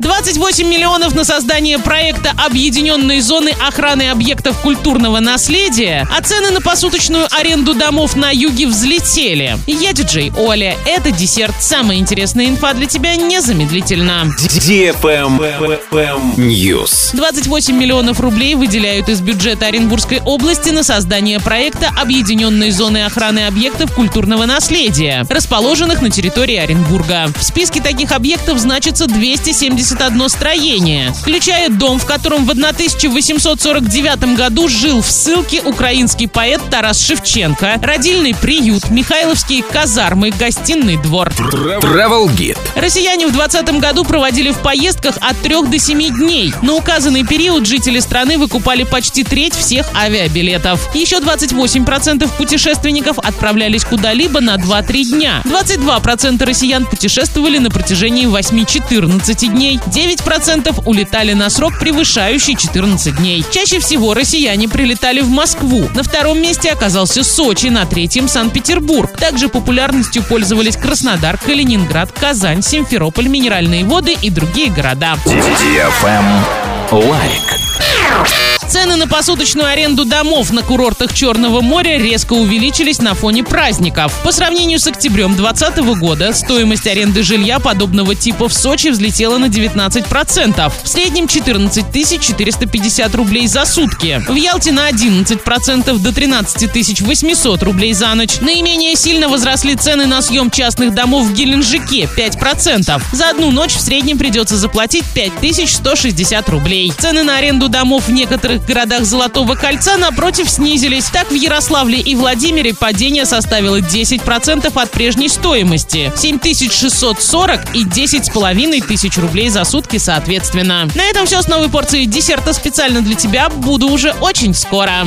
28 миллионов на создание проекта объединенной зоны охраны объектов культурного наследия, а цены на посуточную аренду домов на юге взлетели. Я диджей Оля. Это десерт. Самая интересная инфа для тебя незамедлительно. News. 28 миллионов рублей выделяют из бюджета Оренбургской области на создание проекта объединенной зоны охраны объектов культурного наследия, расположенных на территории Оренбурга. В списке таких объектов значится 270 71 строение, включая дом, в котором в 1849 году жил в ссылке украинский поэт Тарас Шевченко, родильный приют, Михайловские казармы, гостиный двор. Travel Guide. Россияне в 2020 году проводили в поездках от 3 до 7 дней. На указанный период жители страны выкупали почти треть всех авиабилетов. Еще 28% путешественников отправлялись куда-либо на 2-3 дня. 22% россиян путешествовали на протяжении 8-14 дней. 9% улетали на срок, превышающий 14 дней. Чаще всего россияне прилетали в Москву. На втором месте оказался Сочи, на третьем – Санкт-Петербург. Также популярностью пользовались Краснодар, Калининград, Казань, Симферополь, Минеральные воды и другие города. Лайк. Цены на посуточную аренду домов на курортах Черного моря резко увеличились на фоне праздников. По сравнению с октябрем 2020 года стоимость аренды жилья подобного типа в Сочи взлетела на 19%. В среднем 14 450 рублей за сутки. В Ялте на 11% до 13 800 рублей за ночь. Наименее сильно возросли цены на съем частных домов в Геленджике – 5%. За одну ночь в среднем придется заплатить 5160 рублей. Цены на аренду домов в некоторых некоторых городах Золотого кольца, напротив, снизились. Так, в Ярославле и Владимире падение составило 10% от прежней стоимости. 7640 и 10,5 тысяч рублей за сутки соответственно. На этом все с новой порцией десерта специально для тебя. Буду уже очень скоро.